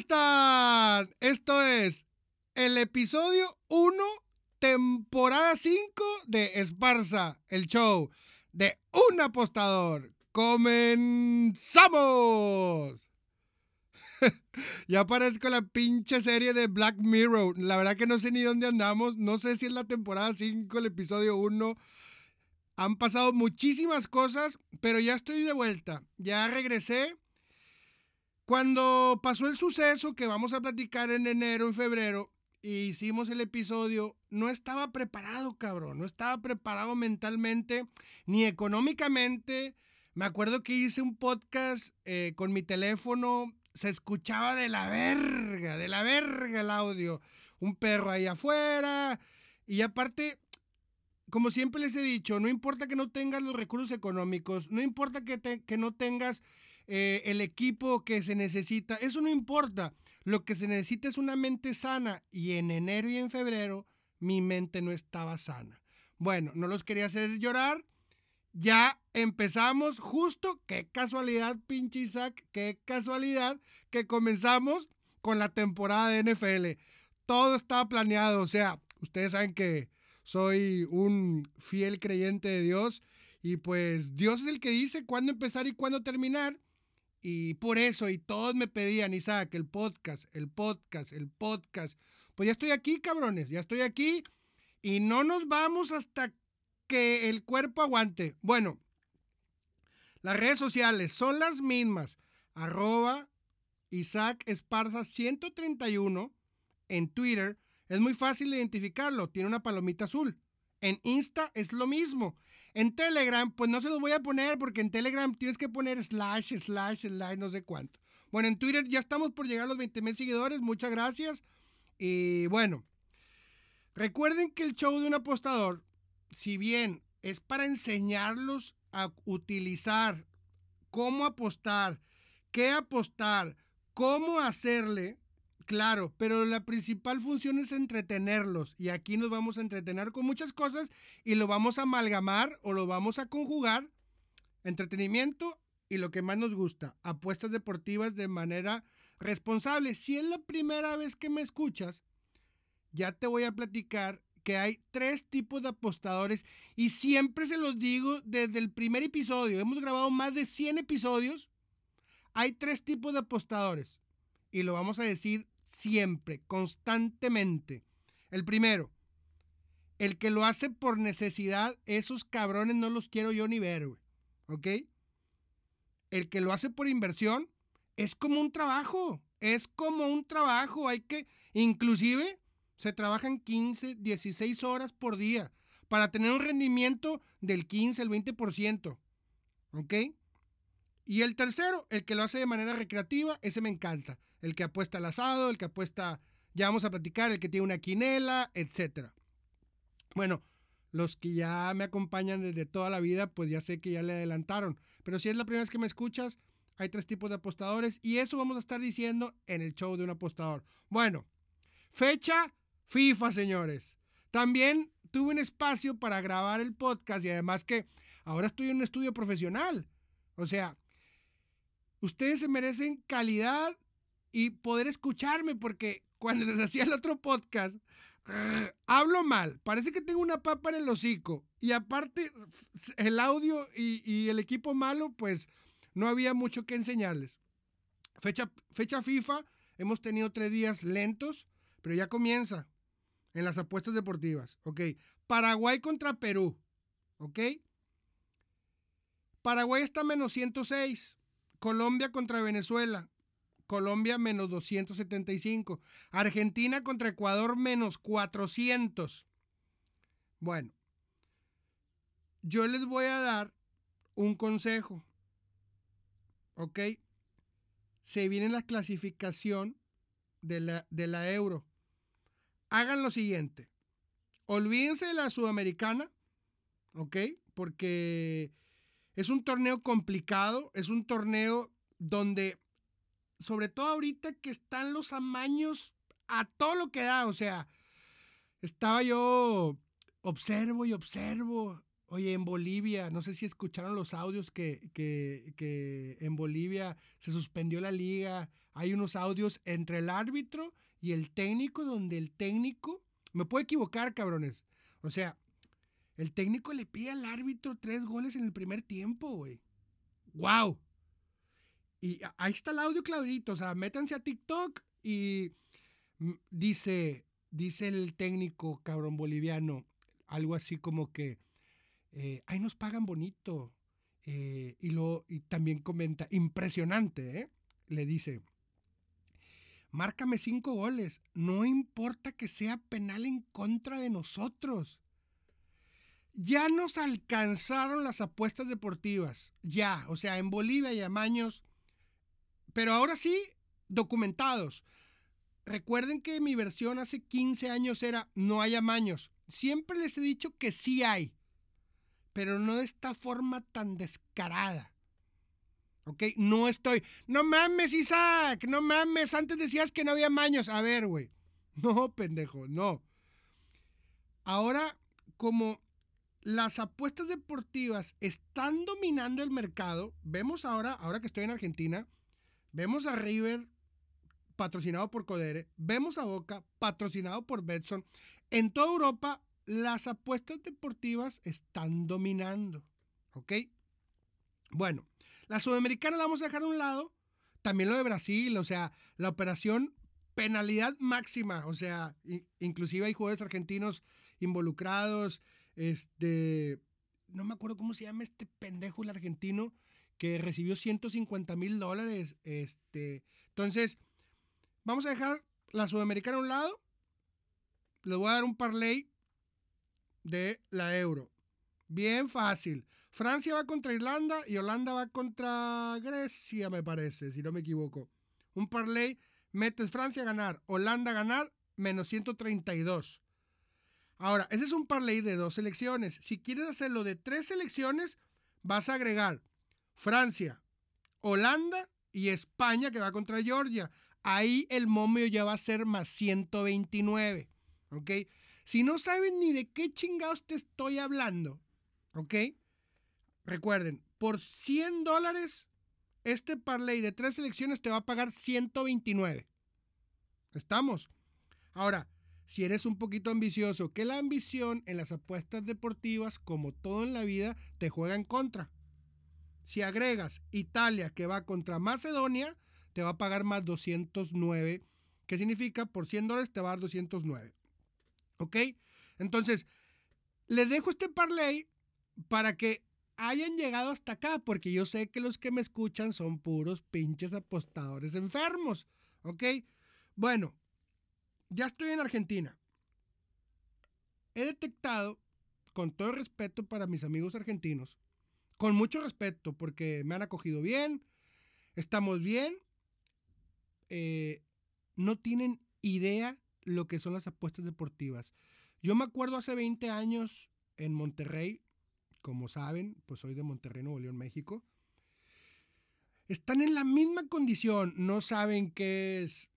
están? Esto es el episodio 1, temporada 5 de Esparza, el show de un apostador. ¡Comenzamos! ya parezco la pinche serie de Black Mirror. La verdad que no sé ni dónde andamos. No sé si es la temporada 5, el episodio 1. Han pasado muchísimas cosas, pero ya estoy de vuelta. Ya regresé. Cuando pasó el suceso que vamos a platicar en enero, en febrero, y hicimos el episodio, no estaba preparado, cabrón. No estaba preparado mentalmente ni económicamente. Me acuerdo que hice un podcast eh, con mi teléfono. Se escuchaba de la verga, de la verga el audio. Un perro ahí afuera. Y aparte, como siempre les he dicho, no importa que no tengas los recursos económicos, no importa que, que no tengas eh, el equipo que se necesita, eso no importa. Lo que se necesita es una mente sana y en enero y en febrero mi mente no estaba sana. Bueno, no los quería hacer llorar. Ya empezamos justo, qué casualidad, pinche Isaac, qué casualidad que comenzamos con la temporada de NFL. Todo estaba planeado, o sea, ustedes saben que soy un fiel creyente de Dios y pues Dios es el que dice cuándo empezar y cuándo terminar. Y por eso, y todos me pedían, Isaac, el podcast, el podcast, el podcast. Pues ya estoy aquí, cabrones, ya estoy aquí. Y no nos vamos hasta que el cuerpo aguante. Bueno, las redes sociales son las mismas. Arroba Isaac Esparza 131 en Twitter. Es muy fácil identificarlo. Tiene una palomita azul. En Insta es lo mismo. En Telegram, pues no se los voy a poner porque en Telegram tienes que poner slash, slash, slash, no sé cuánto. Bueno, en Twitter ya estamos por llegar a los 20 mil seguidores. Muchas gracias. Y bueno, recuerden que el show de un apostador, si bien es para enseñarlos a utilizar cómo apostar, qué apostar, cómo hacerle, Claro, pero la principal función es entretenerlos y aquí nos vamos a entretener con muchas cosas y lo vamos a amalgamar o lo vamos a conjugar, entretenimiento y lo que más nos gusta, apuestas deportivas de manera responsable. Si es la primera vez que me escuchas, ya te voy a platicar que hay tres tipos de apostadores y siempre se los digo desde el primer episodio. Hemos grabado más de 100 episodios. Hay tres tipos de apostadores y lo vamos a decir siempre, constantemente. El primero, el que lo hace por necesidad, esos cabrones no los quiero yo ni ver, güey. ¿Ok? El que lo hace por inversión es como un trabajo, es como un trabajo. Hay que, inclusive, se trabajan 15, 16 horas por día para tener un rendimiento del 15, el 20%. ¿Ok? Y el tercero, el que lo hace de manera recreativa, ese me encanta el que apuesta al asado, el que apuesta, ya vamos a platicar, el que tiene una quinela, etc. Bueno, los que ya me acompañan desde toda la vida, pues ya sé que ya le adelantaron. Pero si es la primera vez que me escuchas, hay tres tipos de apostadores y eso vamos a estar diciendo en el show de un apostador. Bueno, fecha FIFA, señores. También tuve un espacio para grabar el podcast y además que ahora estoy en un estudio profesional. O sea, ustedes se merecen calidad y poder escucharme, porque cuando les hacía el otro podcast, hablo mal, parece que tengo una papa en el hocico. Y aparte, el audio y, el equipo malo, pues no había mucho que enseñarles. Fecha, fecha FIFA, hemos tenido tres días lentos, pero ya comienza en las apuestas deportivas. Ok. Paraguay contra Perú. Ok. Paraguay está menos 106. Colombia contra Venezuela. Colombia menos 275. Argentina contra Ecuador menos 400. Bueno, yo les voy a dar un consejo. ¿Ok? Se viene la clasificación de la, de la euro. Hagan lo siguiente. Olvídense de la sudamericana. ¿Ok? Porque es un torneo complicado. Es un torneo donde sobre todo ahorita que están los amaños a todo lo que da, o sea, estaba yo, observo y observo, Oye, en Bolivia, no sé si escucharon los audios que, que, en Bolivia se suspendió la liga. Hay unos audios entre el árbitro y el técnico donde el técnico, me puedo equivocar, cabrones. O sea, el técnico le pide al árbitro tres goles en el primer tiempo, güey. ¡Wow! Y ahí está el audio clarito. O sea, métanse a TikTok y dice, dice el técnico, cabrón boliviano, algo así como que eh, ahí nos pagan bonito. Eh, y, lo, y también comenta, impresionante, ¿eh? le dice, márcame cinco goles, no importa que sea penal en contra de nosotros. Ya nos alcanzaron las apuestas deportivas, ya, o sea, en Bolivia y amaños, pero ahora sí, documentados. Recuerden que mi versión hace 15 años era no hay amaños. Siempre les he dicho que sí hay pero no de esta forma tan descarada. ¿Ok? No estoy. No mames, Isaac, no mames. Antes decías que no había maños. A ver, güey. No, pendejo, no. Ahora, como las apuestas deportivas están dominando el mercado, vemos ahora, ahora que estoy en Argentina, vemos a River patrocinado por Codere, vemos a Boca patrocinado por Betson. En toda Europa las apuestas deportivas están dominando. ¿Ok? Bueno, la sudamericana la vamos a dejar a un lado. También lo de Brasil, o sea, la operación penalidad máxima, o sea, inclusive hay jugadores argentinos involucrados, este, no me acuerdo cómo se llama este pendejo el argentino que recibió 150 mil dólares, este, entonces, vamos a dejar la sudamericana a un lado, le voy a dar un parlay de la euro. Bien fácil. Francia va contra Irlanda y Holanda va contra Grecia, me parece, si no me equivoco. Un parlay, metes Francia a ganar, Holanda a ganar, menos 132. Ahora, ese es un parlay de dos selecciones. Si quieres hacerlo de tres selecciones, vas a agregar Francia, Holanda y España que va contra Georgia. Ahí el momio ya va a ser más 129. ¿Ok? Si no saben ni de qué chingados te estoy hablando, ¿ok? Recuerden, por 100 dólares, este parlay de tres selecciones te va a pagar 129. ¿Estamos? Ahora, si eres un poquito ambicioso, que la ambición en las apuestas deportivas, como todo en la vida, te juega en contra. Si agregas Italia, que va contra Macedonia, te va a pagar más 209. ¿Qué significa? Por 100 dólares te va a dar 209. ¿Ok? Entonces, les dejo este parlay para que hayan llegado hasta acá, porque yo sé que los que me escuchan son puros pinches apostadores enfermos. ¿Ok? Bueno, ya estoy en Argentina. He detectado, con todo respeto para mis amigos argentinos, con mucho respeto, porque me han acogido bien, estamos bien, eh, no tienen idea lo que son las apuestas deportivas. Yo me acuerdo hace 20 años en Monterrey, como saben, pues soy de Monterrey, Nuevo León, México. Están en la misma condición, no saben qué es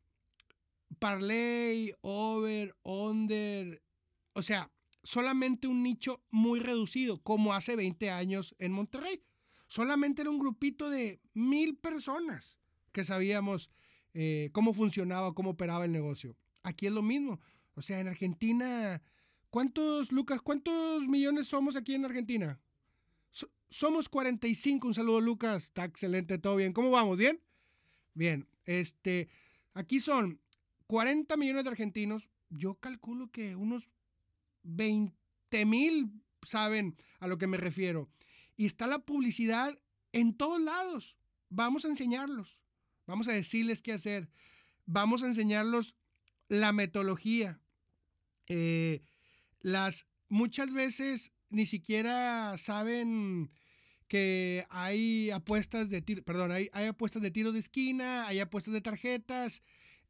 parlay, over, under, o sea, solamente un nicho muy reducido, como hace 20 años en Monterrey. Solamente era un grupito de mil personas que sabíamos eh, cómo funcionaba, cómo operaba el negocio. Aquí es lo mismo. O sea, en Argentina, ¿cuántos, Lucas, cuántos millones somos aquí en Argentina? somos 45. Un saludo, Lucas. Está excelente, todo bien. ¿Cómo vamos? ¿Bien? Bien. Este, aquí son 40 millones de argentinos. Yo calculo que unos 20 mil saben a lo que me refiero. Y está la publicidad en todos lados. Vamos a enseñarlos. Vamos a decirles qué hacer. Vamos a enseñarlos la metodología. Eh, las muchas veces ni siquiera saben que hay apuestas de tiro, perdón, hay, hay, apuestas de tiro de esquina, hay apuestas de tarjetas,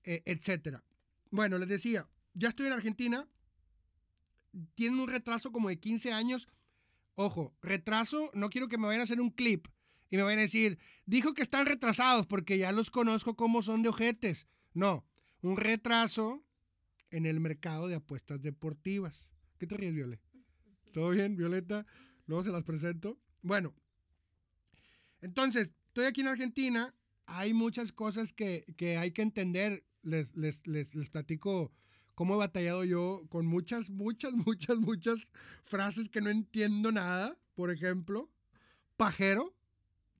eh, etcétera. Bueno, les decía, ya estoy en Argentina, tienen un retraso como de 15 años. Ojo, retraso, no quiero que me vayan a hacer un clip y me vayan a decir, dijo que están retrasados porque ya los conozco como son de ojetes. No, un retraso en el mercado de apuestas deportivas. ¿Qué te ríes, Viole? ¿Todo bien, Violeta? Luego se las presento. Bueno, entonces, estoy aquí en Argentina. Hay muchas cosas que, hay que entender. Les, les, les, les platico cómo he batallado yo con muchas, muchas, muchas, muchas frases que no entiendo nada. Por ejemplo, pajero.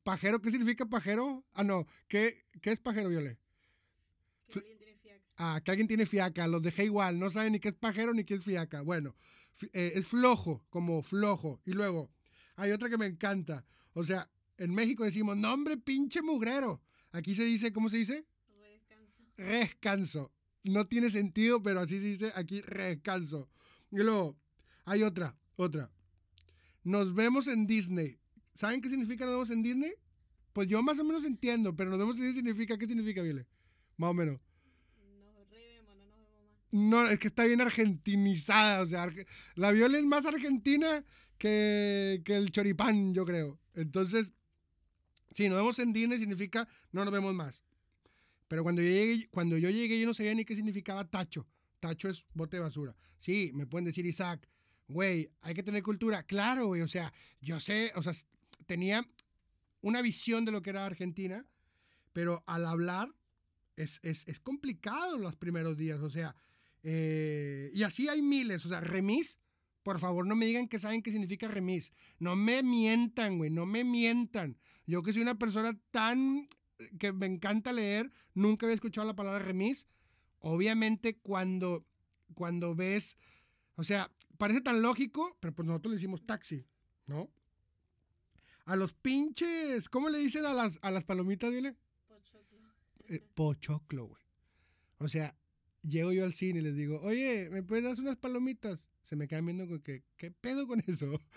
¿Pajero? ¿Qué significa pajero? Ah, no. ¿Qué, qué es pajero, Viole? Que alguien tiene fiaca. Ah, que alguien tiene fiaca. Los dejé igual. No saben ni qué es pajero ni qué es fiaca. Bueno, eh, es flojo, como flojo. Y luego, hay otra que me encanta. O sea, en México decimos, nombre pinche mugrero. Aquí se dice, ¿cómo se dice? Descanso. Rescanso. No tiene sentido, pero así se dice aquí, rescanso. Y luego, hay otra, otra. Nos vemos en Disney. ¿Saben qué significa nos vemos en Disney? Pues yo más o menos entiendo, pero nos vemos en Disney significa, ¿qué significa, Vile? Más o menos. Nos revemos, no nos vemos más. No, es que está bien argentinizada. O sea, la Viola es más argentina que, que el choripán, yo creo. Entonces, si nos vemos en Disney significa no nos vemos más. Pero cuando yo llegué, cuando yo, llegué yo no sabía ni qué significaba tacho. Tacho es bote de basura. Sí, me pueden decir Isaac, güey, hay que tener cultura. Claro, güey, o sea, yo sé, o sea, tenía una visión de lo que era Argentina, pero al hablar es, es, complicado los primeros días, o sea, eh, y así hay miles, o sea, remis, por favor no me digan que saben qué significa remis, no me mientan, güey, no me mientan. Yo que soy una persona tan que me encanta leer, nunca había escuchado la palabra remis. Obviamente cuando, cuando ves, o sea, parece tan lógico, pero pues nosotros le decimos taxi, ¿no? A los pinches, ¿cómo le dicen a las, a las palomitas, dile? Pochoclo. Eh, pochoclo, güey. O sea, llego yo al cine y les digo, oye, ¿me puedes dar unas palomitas? Se me quedan viendo con que, ¿qué pedo con eso?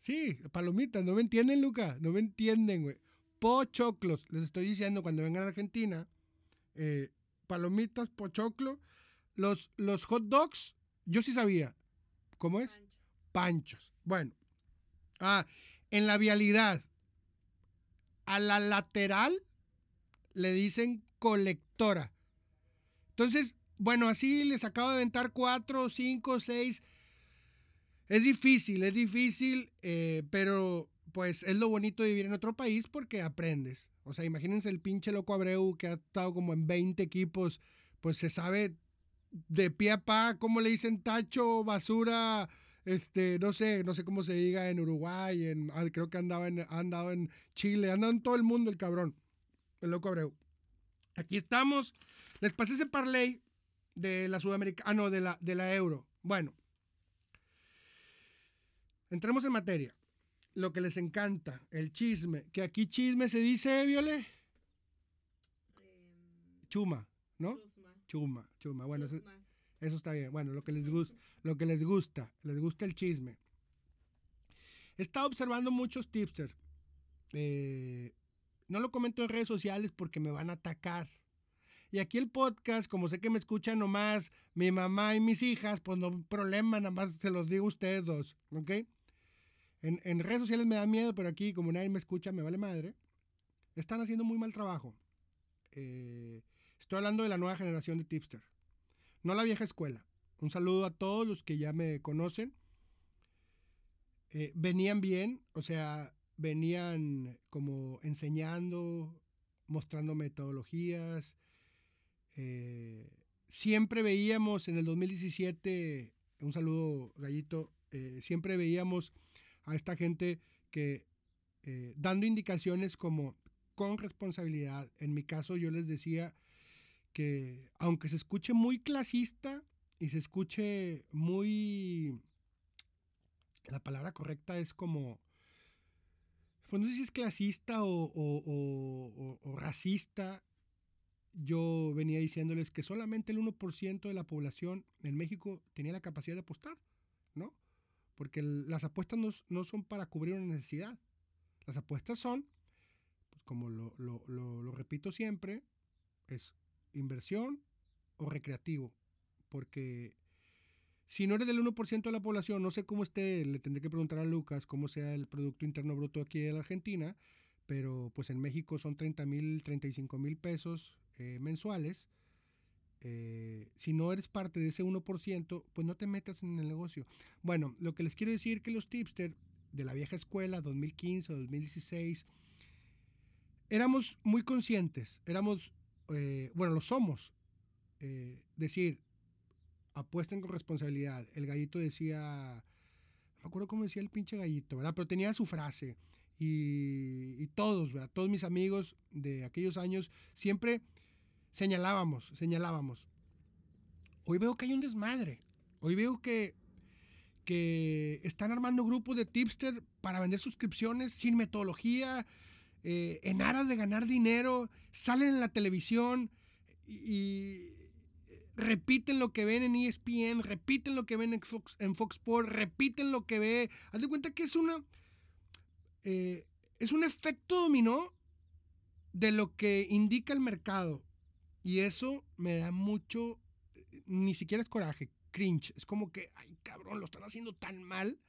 Sí, palomitas, no me entienden, Luca, no me entienden, güey. Pochoclos, les estoy diciendo cuando vengan a Argentina, eh, palomitas, pochoclo, los, los hot dogs, yo sí sabía. ¿Cómo es? Panchos. Bueno. Ah, en la vialidad, a la lateral le dicen colectora. Entonces, bueno, así les acabo de aventar cuatro, cinco, seis. Es difícil, es difícil, eh, pero pues es lo bonito de vivir en otro país porque aprendes. O sea, imagínense el pinche loco Abreu que ha estado como en 20 equipos, pues se sabe de pie a pa cómo le dicen tacho, basura, este, no sé, no sé cómo se diga en Uruguay, en, creo que andaba ha andado en Chile, andado en todo el mundo el cabrón, el loco Abreu. Aquí estamos, les pasé ese parlay de la Sudamericana, ah, no, de la, de la Euro. Bueno, entremos en materia. Lo que les encanta, el chisme, que aquí chisme se dice, Viole. Em, chuma, ¿no? Chuma, chuma. Bueno, eso, eso está bien. Bueno, lo que les gusta, lo que les gusta, les gusta el chisme. He estado observando muchos tipsters. Eh, no lo comento en redes sociales porque me van a atacar. Y aquí el podcast, como sé que me escuchan nomás mi mamá y mis hijas, pues no problema, nada más se los digo a ustedes dos, ¿ok? En, redes sociales me da miedo, pero aquí, como nadie me escucha, me vale madre. Están haciendo muy mal trabajo. Eh, estoy hablando de la nueva generación de tipsters no la vieja escuela. Un saludo a todos los que ya me conocen. Eh, venían bien, o sea, venían como enseñando, mostrando metodologías. Eh, siempre veíamos en el 2017, un saludo gallito, siempre veíamos a esta gente que dando indicaciones como con responsabilidad. En mi caso yo les decía, que aunque se escuche muy clasista y se escuche muy... La palabra correcta es como... Pues no sé si es clasista o, racista. Yo venía diciéndoles que solamente el 1% de la población en México tenía la capacidad de apostar, ¿no? Porque las apuestas no, son para cubrir una necesidad. Las apuestas son, pues como lo, lo repito siempre, es inversión o recreativo. Porque si no eres del 1% de la población, no sé cómo esté, le tendré que preguntar a Lucas cómo sea el Producto Interno Bruto aquí de la Argentina, pero pues en México son 30 mil, 35 mil pesos eh, mensuales. Eh, si no eres parte de ese 1%, pues no te metas en el negocio. Bueno, lo que les quiero decir que los tipsters de la vieja escuela, 2015, 2016, éramos muy conscientes, éramos, eh, bueno, lo somos. Eh, decir, apuesten con responsabilidad. El gallito decía, no me acuerdo cómo decía el pinche gallito, ¿verdad? Pero tenía su frase. Y, todos, ¿verdad? Todos mis amigos de aquellos años siempre señalábamos, señalábamos. Hoy veo que hay un desmadre. Hoy veo que, que están armando grupos de tipster para vender suscripciones sin metodología, eh, en aras de ganar dinero, salen en la televisión y, y repiten lo que ven en ESPN, repiten lo que ven en Fox, en Fox Sports, repiten lo que ve. Haz de cuenta que es una. eh, es un efecto dominó de lo que indica el mercado. Y eso me da mucho. Ni siquiera es coraje, cringe. Es como que, ay cabrón, lo están haciendo tan mal.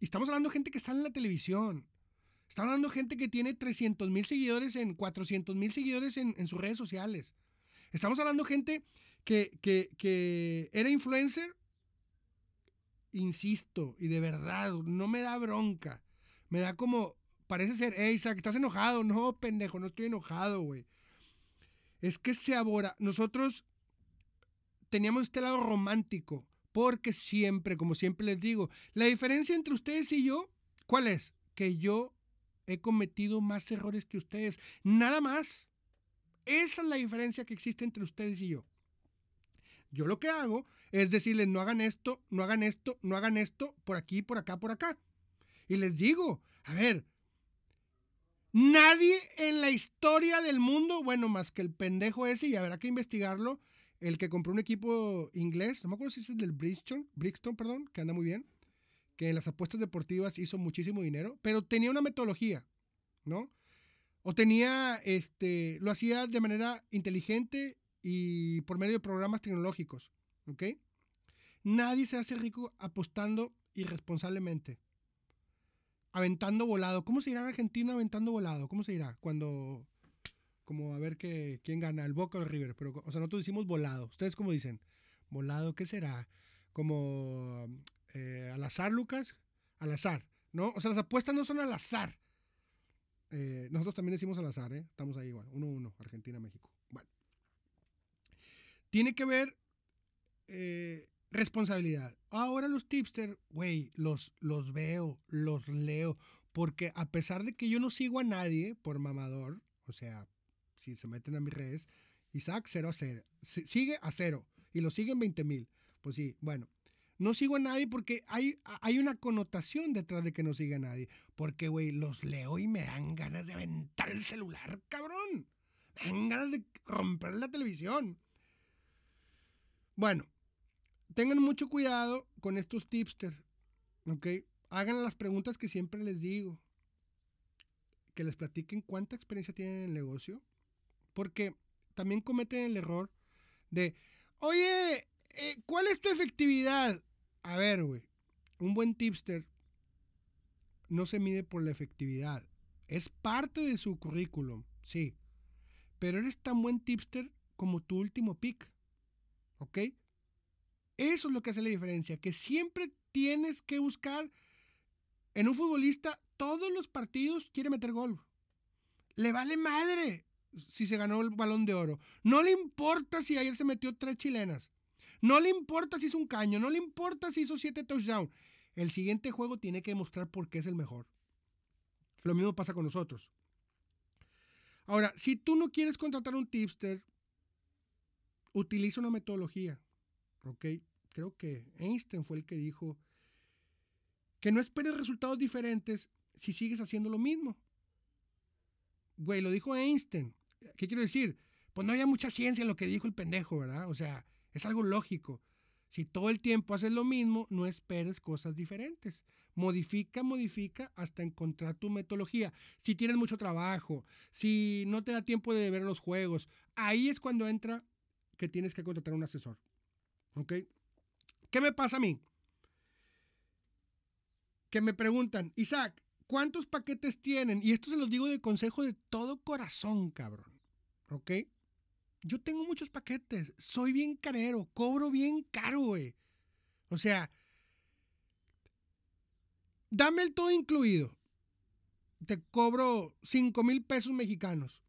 Y estamos hablando de gente que está en la televisión. Estamos hablando de gente que tiene 300 mil seguidores en 400 mil seguidores en, en sus redes sociales. Estamos hablando de gente que, que, que era influencer, insisto, y de verdad, no me da bronca. Me da como, parece ser, hey, Isaac, ¿estás enojado? No, pendejo, no estoy enojado, güey. Es que se abora. Nosotros teníamos este lado romántico, porque siempre, como siempre les digo, la diferencia entre ustedes y yo, ¿cuál es? Que yo he cometido más errores que ustedes. Nada más. Esa es la diferencia que existe entre ustedes y yo. Yo lo que hago es decirles, no hagan esto, no hagan esto, no hagan esto, por aquí, por acá, por acá. Y les digo, a ver, nadie en la historia del mundo, bueno, más que el pendejo ese, y habrá que investigarlo, el que compró un equipo inglés, no me acuerdo si es el del Brixton, Brixton, perdón, que anda muy bien, que en las apuestas deportivas hizo muchísimo dinero, pero tenía una metodología, ¿no? O tenía, este, lo hacía de manera inteligente y por medio de programas tecnológicos, ¿ok? Nadie se hace rico apostando irresponsablemente. Aventando volado. ¿Cómo se irá en Argentina aventando volado? ¿Cómo se irá? Cuando, como a ver que, quién gana, el Boca o el River. Pero, o sea, nosotros decimos volado. ¿Ustedes cómo dicen? Volado, ¿qué será? Como eh, al azar, Lucas. Al azar, ¿no? O sea, las apuestas no son al azar. Eh, nosotros también decimos al azar, ¿eh? Estamos ahí igual. 1-1, Argentina-México. Bueno. Tiene que ver eh, responsabilidad. Ahora los tipsters, güey, los, los veo, los leo. Porque a pesar de que yo no sigo a nadie por mamador, o sea, si se meten a mis redes, Isaac 0 a 0. Sigue a 0 y lo siguen 20 mil. Pues sí, bueno. No sigo a nadie porque hay, hay una connotación detrás de que no siga a nadie. Porque, güey, los leo y me dan ganas de aventar el celular, cabrón. Me dan ganas de romper la televisión. Bueno, tengan mucho cuidado con estos tipsters, ¿ok? Hagan las preguntas que siempre les digo. Que les platiquen cuánta experiencia tienen en el negocio. Porque también cometen el error de, oye, eh, ¿cuál es tu efectividad? A ver, güey, un buen tipster no se mide por la efectividad. Es parte de su currículum, sí. Pero eres tan buen tipster como tu último pick. ¿Ok? Eso es lo que hace la diferencia, que siempre tienes que buscar en un futbolista, todos los partidos quiere meter gol. Le vale madre si se ganó el balón de oro. No le importa si ayer se metió tres chilenas. No le importa si hizo un caño. No le importa si hizo siete touchdowns. El siguiente juego tiene que demostrar por qué es el mejor. Lo mismo pasa con nosotros. Ahora, si tú no quieres contratar un tipster, utiliza una metodología. ¿Ok? Creo que Einstein fue el que dijo que no esperes resultados diferentes si sigues haciendo lo mismo. Güey, lo dijo Einstein. ¿Qué quiero decir? Pues no había mucha ciencia en lo que dijo el pendejo, ¿verdad? O sea, es algo lógico. Si todo el tiempo haces lo mismo, no esperes cosas diferentes. Modifica, modifica hasta encontrar tu metodología. Si tienes mucho trabajo, si no te da tiempo de ver los juegos, ahí es cuando entra que tienes que contratar un asesor. ¿Ok? ¿Qué me pasa a mí? Que me preguntan, Isaac, ¿cuántos paquetes tienen? Y esto se los digo de consejo de todo corazón, cabrón. ¿Ok? Yo tengo muchos paquetes, soy bien carero, cobro bien caro, güey. O sea, Dame el todo incluido. Te cobro 5 mil pesos mexicanos.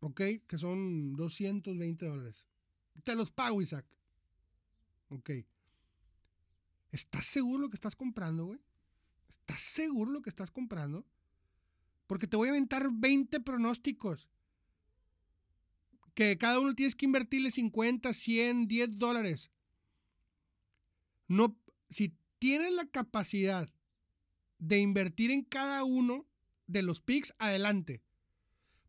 ¿Ok? Que son 220 dólares. Te los pago, Isaac. Ok. ¿Estás seguro lo que estás comprando, güey? ¿Estás seguro lo que estás comprando? Porque te voy a aventar 20 pronósticos. Que cada uno tienes que invertirle 50, 100, 10 dólares. No, si tienes la capacidad de invertir en cada uno de los picks, adelante.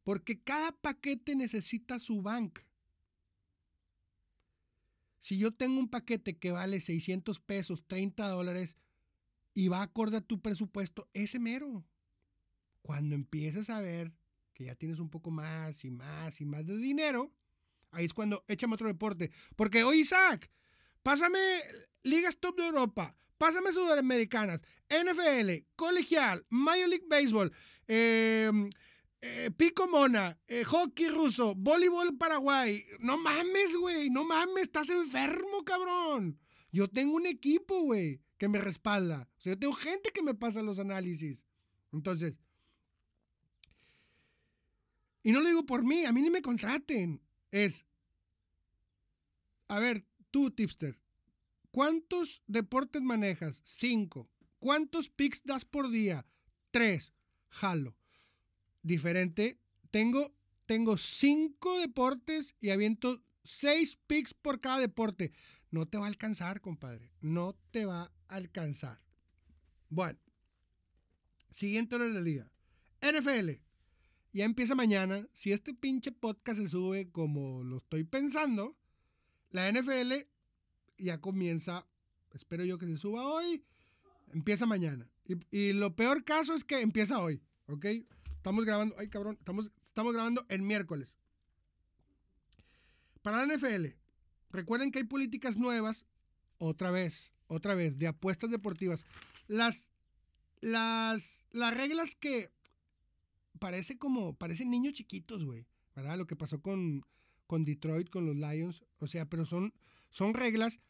Porque cada paquete necesita su bank. Si yo tengo un paquete que vale 600 pesos, 30 dólares, y va acorde a tu presupuesto, ese mero. Cuando empieces a ver que ya tienes un poco más y más y más de dinero, ahí es cuando échame otro deporte. Porque, oye, Isaac, pásame Ligas Top de Europa, pásame Sudamericanas, NFL, Colegial, Major League Baseball, eh, eh, pico mona, eh, hockey ruso, voleibol paraguay. No mames, güey, no mames, estás enfermo, cabrón. Yo tengo un equipo, güey, que me respalda. O sea, yo tengo gente que me pasa los análisis. Entonces, y no lo digo por mí, a mí ni me contraten. Es, a ver, tú, tipster, ¿cuántos deportes manejas? Cinco. ¿Cuántos picks das por día? Tres. Jalo diferente. Tengo, tengo cinco deportes y aviento seis picks por cada deporte. No te va a alcanzar, compadre. No te va a alcanzar. Bueno, siguiente hora del día. NFL. Ya empieza mañana. Si este pinche podcast se sube como lo estoy pensando, la NFL ya comienza. Espero yo que se suba hoy. Empieza mañana. Y, y lo peor caso es que empieza hoy. ¿Ok? Estamos grabando, ay cabrón, estamos, estamos grabando el miércoles. Para la NFL, recuerden que hay políticas nuevas, otra vez, otra vez, de apuestas deportivas. Las, las, las reglas que parece como, parecen niños chiquitos, güey, ¿verdad? Lo que pasó con, con Detroit, con los Lions, o sea, pero son, son reglas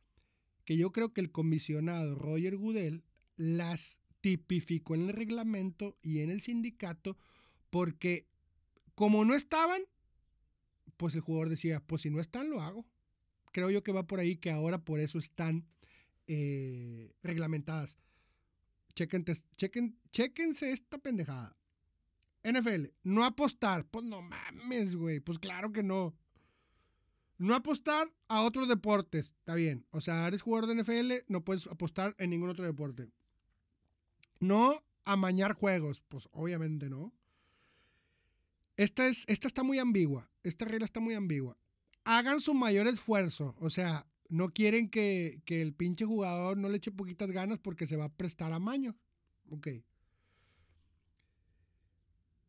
que yo creo que el comisionado Roger Goodell las tipificó en el reglamento y en el sindicato porque como no estaban, pues el jugador decía, pues si no están, lo hago. Creo yo que va por ahí que ahora por eso están eh, reglamentadas. Chequen, chequen, chequense esta pendejada. NFL, no apostar. Pues no mames, güey. Pues claro que no. No apostar a otros deportes. Está bien. O sea, eres jugador de NFL, no puedes apostar en ningún otro deporte. No amañar juegos. Pues obviamente no. Esta, es, esta está muy ambigua. Esta regla está muy ambigua. Hagan su mayor esfuerzo. O sea, no quieren que, que el pinche jugador no le eche poquitas ganas porque se va a prestar a maño. Ok.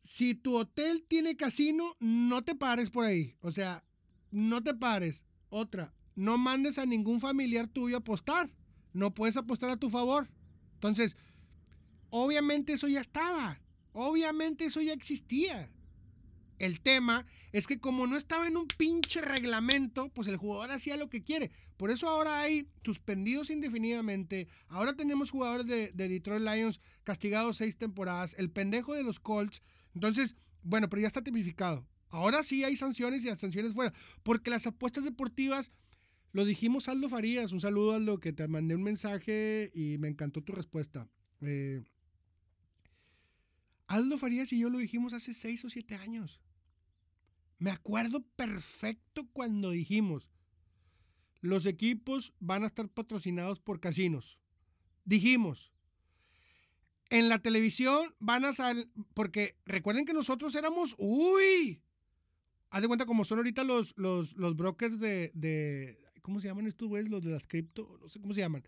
Si tu hotel tiene casino, no te pares por ahí. O sea, no te pares. Otra, no mandes a ningún familiar tuyo a apostar. No puedes apostar a tu favor. Entonces, obviamente eso ya estaba. Obviamente eso ya existía. El tema es que como no estaba en un pinche reglamento, pues el jugador hacía lo que quiere. Por eso ahora hay suspendidos indefinidamente. Ahora tenemos jugadores de, Detroit Lions castigados seis temporadas. El pendejo de los Colts. Entonces, bueno, pero ya está tipificado. Ahora sí hay sanciones y las sanciones fuera. Porque las apuestas deportivas, lo dijimos Aldo Farías. Un saludo Aldo, que te mandé un mensaje y me encantó tu respuesta. Eh, Aldo Farías y yo lo dijimos hace seis o siete años. Me acuerdo perfecto cuando dijimos, los equipos van a estar patrocinados por casinos. Dijimos, en la televisión van a salir, porque recuerden que nosotros éramos, uy, haz de cuenta como son ahorita los, los, los brokers de, de, ¿cómo se llaman estos güeyes? Los de las cripto, no sé cómo se llaman.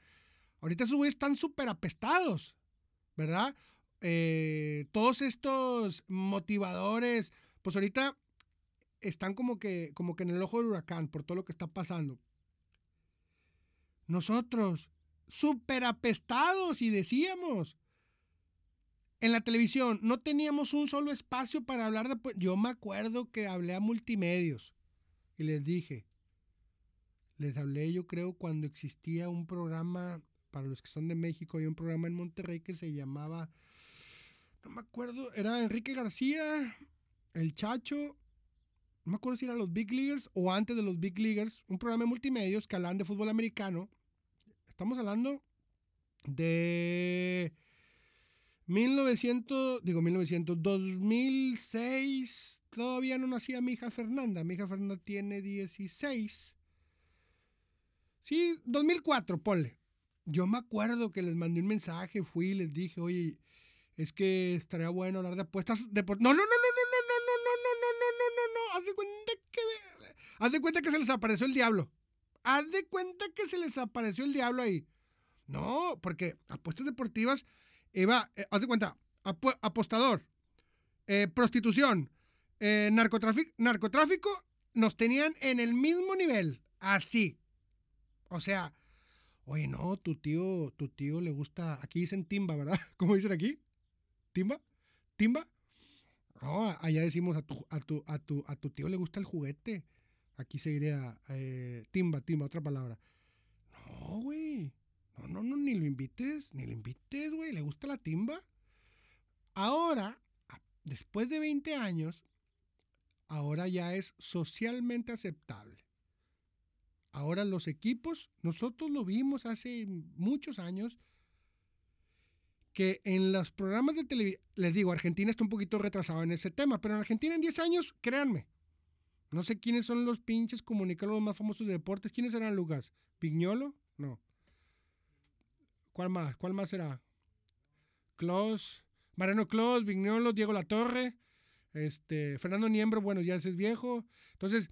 Ahorita esos güeyes están súper apestados, ¿verdad? Eh, todos estos motivadores, pues ahorita están como que, como que en el ojo del huracán por todo lo que está pasando. Nosotros, súper apestados y decíamos, en la televisión no teníamos un solo espacio para hablar de... Yo me acuerdo que hablé a multimedios y les dije, les hablé yo creo cuando existía un programa para los que son de México, había un programa en Monterrey que se llamaba, no me acuerdo, era Enrique García, El Chacho, no me acuerdo si eran los Big Leaguers o antes de los Big Leaguers, un programa de multimedios que hablaban de fútbol americano. Estamos hablando de 1900, digo 1900, 2006, todavía no nacía mi hija Fernanda. Mi hija Fernanda tiene 16. Sí, 2004, ponle. Yo me acuerdo que les mandé un mensaje, fui y les dije, oye, es que estaría bueno hablar de apuestas de No, no, no, no, no, no, no, no, no, no, no, no, no, no, no. Haz de cuenta que. Haz de cuenta que se les apareció el diablo. Haz de cuenta que se les apareció el diablo ahí. No, porque apuestas deportivas iba, eh, haz de cuenta, apostador, eh, prostitución, eh, narcotráfico, narcotráfico, nos tenían en el mismo nivel, así. O sea, oye, no, tu tío, tu tío le gusta, aquí dicen timba, ¿verdad? ¿Cómo dicen aquí? ¿Timba? ¿Timba? No, allá decimos a tu, a tu, a tu, a tu tío le gusta el juguete. Aquí se diría timba, timba, otra palabra. No, güey. No, no, no, ni lo invites, ni lo invites, güey. ¿Le gusta la timba? Ahora, después de 20 años, ahora ya es socialmente aceptable. Ahora los equipos, nosotros lo vimos hace muchos años, que en los programas de televisión, les digo, Argentina está un poquito retrasado en ese tema, pero en Argentina en 10 años, créanme, no sé quiénes son los pinches comunicadores más famosos de deportes. ¿Quiénes eran, Lucas? ¿Pignolo? No. ¿Cuál más? ¿Cuál más será? Klaus, Mariano Klaus, Vignolo, Diego Latorre, este, Fernando Niembro, bueno, ya ese es viejo. Entonces,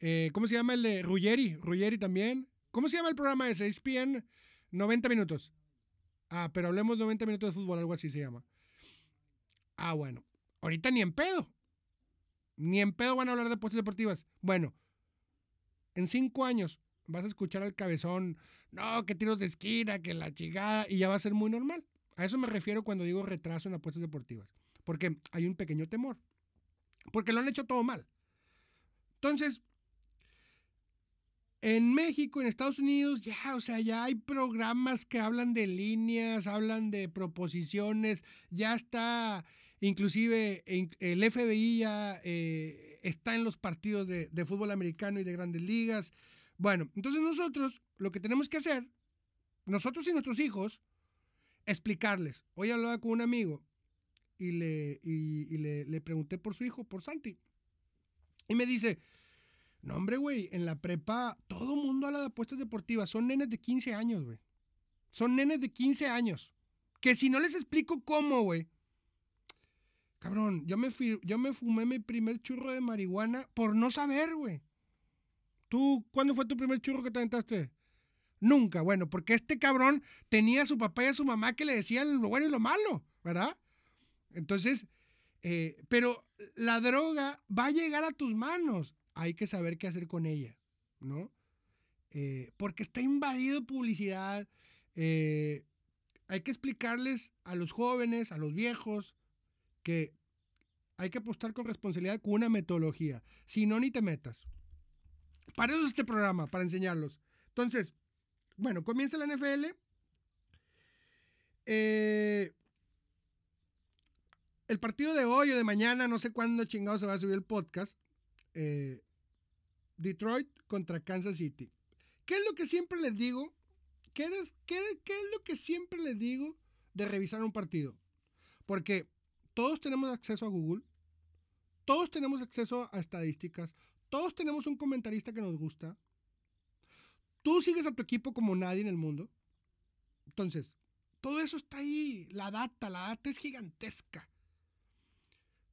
eh, ¿cómo se llama el de Ruggeri? Ruggeri también. ¿Cómo se llama el programa ese? ESPN 90 minutos. Ah, pero hablemos 90 minutos de fútbol, algo así se llama. Ah, bueno. Ahorita ni en pedo. Ni en pedo van a hablar de apuestas deportivas. Bueno, en cinco años vas a escuchar al cabezón no, que tiros de esquina, que la chingada, y ya va a ser muy normal. A eso me refiero cuando digo retraso en apuestas deportivas, porque hay un pequeño temor, porque lo han hecho todo mal. Entonces, en México, en Estados Unidos, ya, o sea, ya hay programas que hablan de líneas, hablan de proposiciones, ya está, inclusive el FBI ya eh, está en los partidos de, fútbol americano y de grandes ligas. Bueno, entonces nosotros lo que tenemos que hacer, nosotros y nuestros hijos, explicarles. Hoy hablaba con un amigo y le, le, pregunté por su hijo, por Santi. Y me dice, no hombre, güey, en la prepa todo mundo habla de apuestas deportivas. Son nenes de 15 años, güey. Son nenes de 15 años. Que si no les explico cómo, güey. Cabrón, yo me, yo me fumé mi primer churro de marihuana por no saber, güey. ¿Tú cuándo fue tu primer churro que te aventaste? Nunca. Bueno, porque este cabrón tenía a su papá y a su mamá que le decían lo bueno y lo malo, ¿verdad? Entonces, eh, pero la droga va a llegar a tus manos. Hay que saber qué hacer con ella, ¿no? Eh, porque está invadido publicidad. Eh, hay que explicarles a los jóvenes, a los viejos, que hay que apostar con responsabilidad con una metodología. Si no, ni te metas. Para eso es este programa, para enseñarlos. Entonces, bueno, comienza la NFL. Eh, el partido de hoy o de mañana, no sé cuándo chingado se va a subir el podcast. Eh, Detroit contra Kansas City. ¿Qué es lo que siempre les digo? ¿Qué qué es lo que siempre les digo de revisar un partido? Porque todos tenemos acceso a Google, todos tenemos acceso a estadísticas, todos tenemos un comentarista que nos gusta. Tú sigues a tu equipo como nadie en el mundo. Entonces, todo eso está ahí. La data, la data es gigantesca.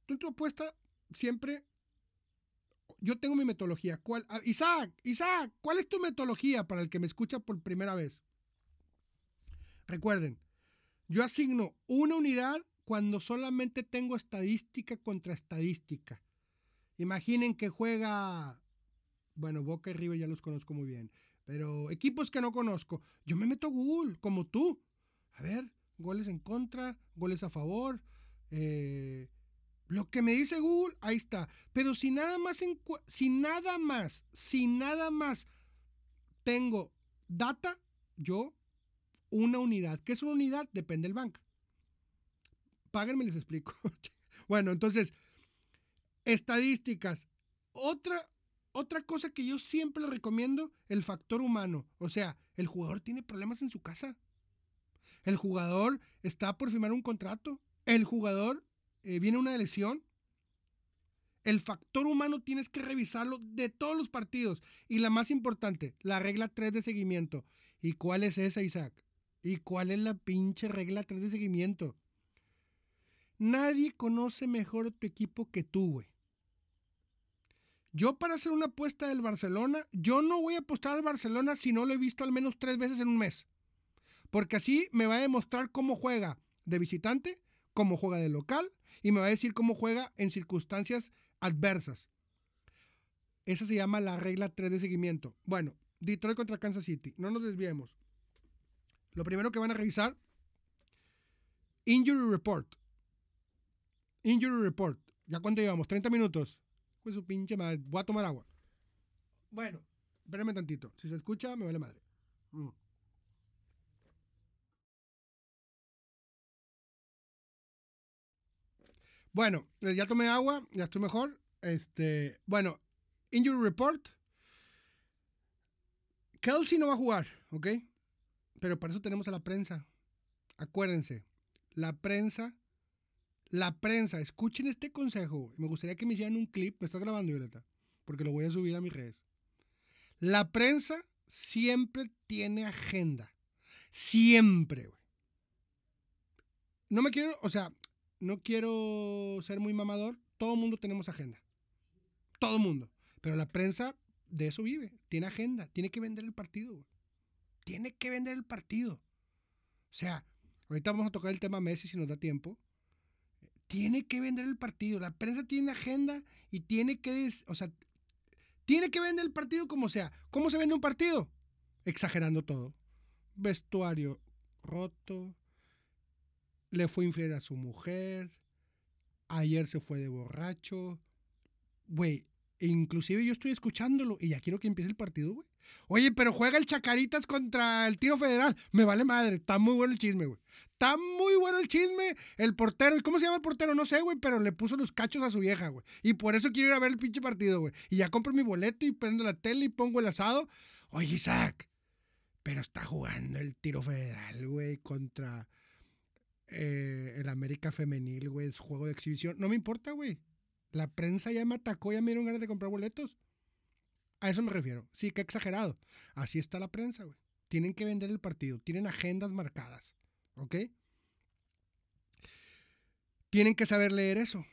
Tú en tu apuesta siempre... Yo tengo mi metodología. ¿Cuál? Ah, Isaac, Isaac, ¿cuál es tu metodología para el que me escucha por primera vez? Recuerden, yo asigno una unidad cuando solamente tengo estadística contra estadística. Imaginen que juega, bueno, Boca y River ya los conozco muy bien, pero equipos que no conozco, yo me meto Google, como tú. A ver, goles en contra, goles a favor. Eh, lo que me dice Google, ahí está. Pero si nada más, si nada más, si nada más tengo data, yo una unidad. ¿Qué es una unidad? Depende del banco. Páguenme les explico. bueno, entonces, estadísticas. Otra, otra cosa que yo siempre recomiendo, el factor humano. O sea, el jugador tiene problemas en su casa. El jugador está por firmar un contrato. El jugador eh, viene una lesión. El factor humano tienes que revisarlo de todos los partidos. Y la más importante, la regla 3 de seguimiento. ¿Y cuál es esa, Isaac? ¿Y cuál es la pinche regla 3 de seguimiento? Nadie conoce mejor tu equipo que tú, güey. Yo para hacer una apuesta del Barcelona, yo no voy a apostar al Barcelona si no lo he visto al menos tres veces en un mes. Porque así me va a demostrar cómo juega de visitante, cómo juega de local y me va a decir cómo juega en circunstancias adversas. Esa se llama la regla 3 de seguimiento. Bueno, Detroit contra Kansas City. No nos desviemos. Lo primero que van a revisar, Injury Report. Injury Report. ¿Ya cuánto llevamos? 30 minutos. Pues su pinche madre. Voy a tomar agua. Bueno, espérenme tantito. Si se escucha, me vale madre. Mm. Bueno, eh, ya tomé agua, ya estoy mejor. Este, bueno, Injury Report. Kelsey no va a jugar, ¿ok? Pero para eso tenemos a la prensa. Acuérdense, la prensa, la prensa, escuchen este consejo. Me gustaría que me hicieran un clip. ¿Me estás grabando, Violeta? Porque lo voy a subir a mis redes. La prensa siempre tiene agenda. Siempre, güey. No me quiero, o sea, no quiero ser muy mamador. Todo mundo tenemos agenda. Todo mundo. Pero la prensa de eso vive. Tiene agenda. Tiene que vender el partido. Tiene que vender el partido. O sea, ahorita vamos a tocar el tema Messi si nos da tiempo. Tiene que vender el partido. La prensa tiene agenda y tiene que, o sea, tiene que vender el partido como sea. ¿Cómo se vende un partido? Exagerando todo. Vestuario roto. Le fue infiel a su mujer. Ayer se fue de borracho. Güey, inclusive yo estoy escuchándolo y ya quiero que empiece el partido, güey. Oye, pero juega el Chacaritas contra el Tiro Federal. Me vale madre. Está muy bueno el chisme, güey. Está muy bueno el chisme. El portero, ¿cómo se llama el portero? No sé, güey, pero le puso los cachos a su vieja, güey. Y por eso quiero ir a ver el pinche partido, güey. Y ya compro mi boleto y prendo la tele y pongo el asado. Oye, Isaac, pero está jugando el Tiro Federal, güey, contra eh, el América Femenil, güey. Es juego de exhibición. No me importa, güey. La prensa ya me atacó, ya me dieron ganas de comprar boletos. A eso me refiero. Sí, que exagerado. Así está la prensa, güey. Tienen que vender el partido. Tienen agendas marcadas. ¿Ok? Tienen que saber leer eso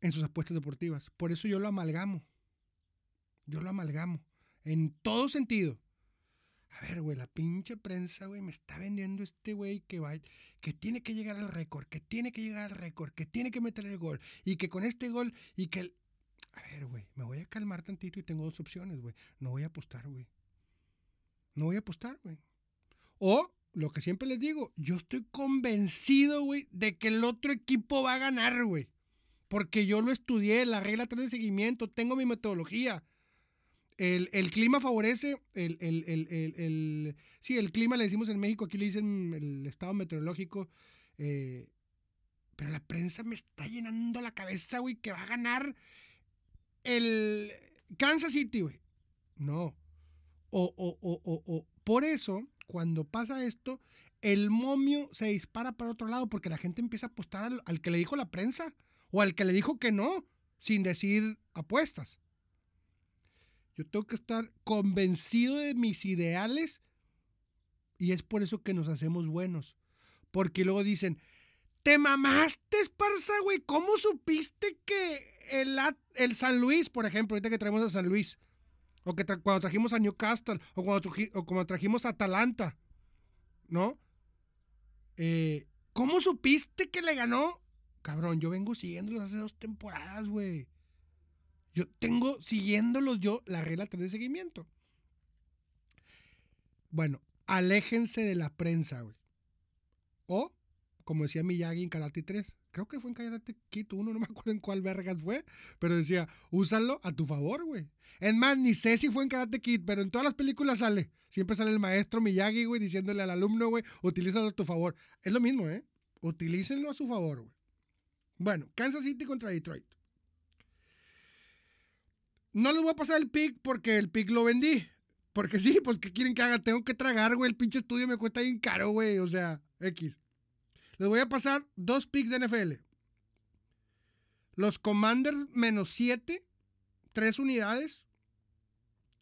en sus apuestas deportivas. Por eso yo lo amalgamo. Yo lo amalgamo. En todo sentido. A ver, güey, la pinche prensa, güey, me está vendiendo este güey que va, que tiene que llegar al récord, que tiene que llegar al récord, que tiene que meter el gol, y que con este gol, y que el... A ver, güey, me voy a calmar tantito y tengo dos opciones, güey. No voy a apostar, güey. No voy a apostar, güey. O, lo que siempre les digo, yo estoy convencido, güey, de que el otro equipo va a ganar, güey. Porque yo lo estudié, la regla 3 de seguimiento, tengo mi metodología. El, el clima favorece, el, el, el, sí, el clima le decimos en México, aquí le dicen el estado meteorológico, eh, pero la prensa me está llenando la cabeza, güey, que va a ganar el Kansas City, güey. No. O, o, o, o, o, por eso, cuando pasa esto, el momio se dispara para otro lado porque la gente empieza a apostar al, que le dijo la prensa o al que le dijo que no, sin decir apuestas. Yo tengo que estar convencido de mis ideales y es por eso que nos hacemos buenos. Porque luego dicen, te mamaste, Esparza, güey. ¿Cómo supiste que el, el San Luis, por ejemplo, ahorita que traemos a San Luis, o que cuando trajimos a Newcastle, o cuando, o cuando trajimos a Atalanta, ¿no? Eh, ¿Cómo supiste que le ganó? Cabrón, yo vengo siguiéndolos hace dos temporadas, güey. Yo tengo siguiéndolos yo la regla 3 de seguimiento. Bueno, aléjense de la prensa, güey. O como decía Miyagi en Karate 3. Creo que fue en Karate Kid 1, no me acuerdo en cuál vergas fue, pero decía, úsalo a tu favor, güey. Es más, ni sé si fue en Karate Kid, pero en todas las películas sale. Siempre sale el maestro Miyagi, güey, diciéndole al alumno, güey, utilízalo a tu favor. Es lo mismo, ¿eh? Utilícenlo a su favor, güey. Bueno, Kansas City contra Detroit. No les voy a pasar el pick porque el pick lo vendí. Porque sí, pues ¿qué quieren que haga? Tengo que tragar, güey. El pinche estudio me cuesta bien caro, güey. O sea, X. Les voy a pasar dos picks de NFL. Los Commanders menos 7, 3 unidades.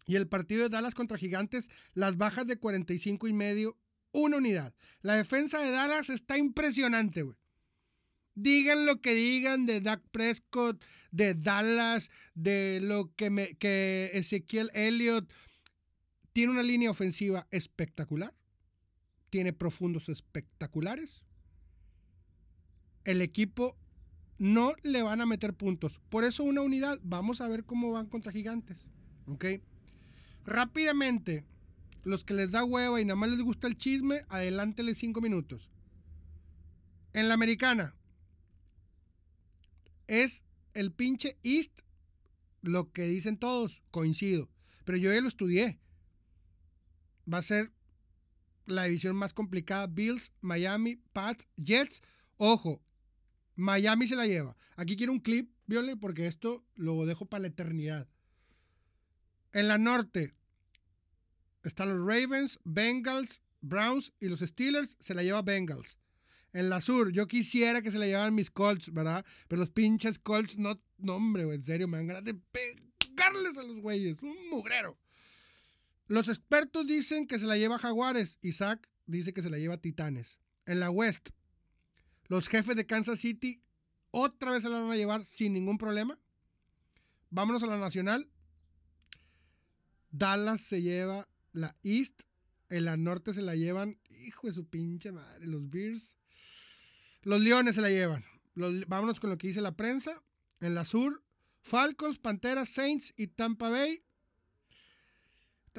Y el partido de Dallas contra Gigantes, las bajas de 45 y medio, una unidad. La defensa de Dallas está impresionante, güey. Digan lo que digan de Dak Prescott, de Dallas, de lo que, que Ezequiel Elliott tiene una línea ofensiva espectacular. Tiene profundos espectaculares. El equipo no le van a meter puntos. Por eso una unidad. Vamos a ver cómo van contra gigantes. Rápidamente, los que les da hueva y nada más les gusta el chisme, adelántele cinco minutos. En la americana, es el pinche East lo que dicen todos, coincido. Pero yo ya lo estudié. Va a ser la división más complicada. Bills, Miami, Pats, Jets. Ojo, Miami se la lleva. Aquí quiero un clip, Viole, porque esto lo dejo para la eternidad. En la norte están los Ravens, Bengals, Browns y los Steelers. Se la lleva Bengals. En la sur, yo quisiera que se la llevaran mis Colts, ¿verdad? Pero los pinches Colts, no, no hombre, en serio, me dan ganas de pegarles a los güeyes. Un mugrero. Los expertos dicen que se la lleva Jaguares. Isaac dice que se la lleva Titanes. En la West, los jefes de Kansas City otra vez se la van a llevar sin ningún problema. Vámonos a la nacional. Dallas se lleva la East. En la norte se la llevan, hijo de su pinche madre, los Bears. Los Leones se la llevan. Vámonos con lo que dice la prensa. En la sur, Falcons, Panteras, Saints y Tampa Bay.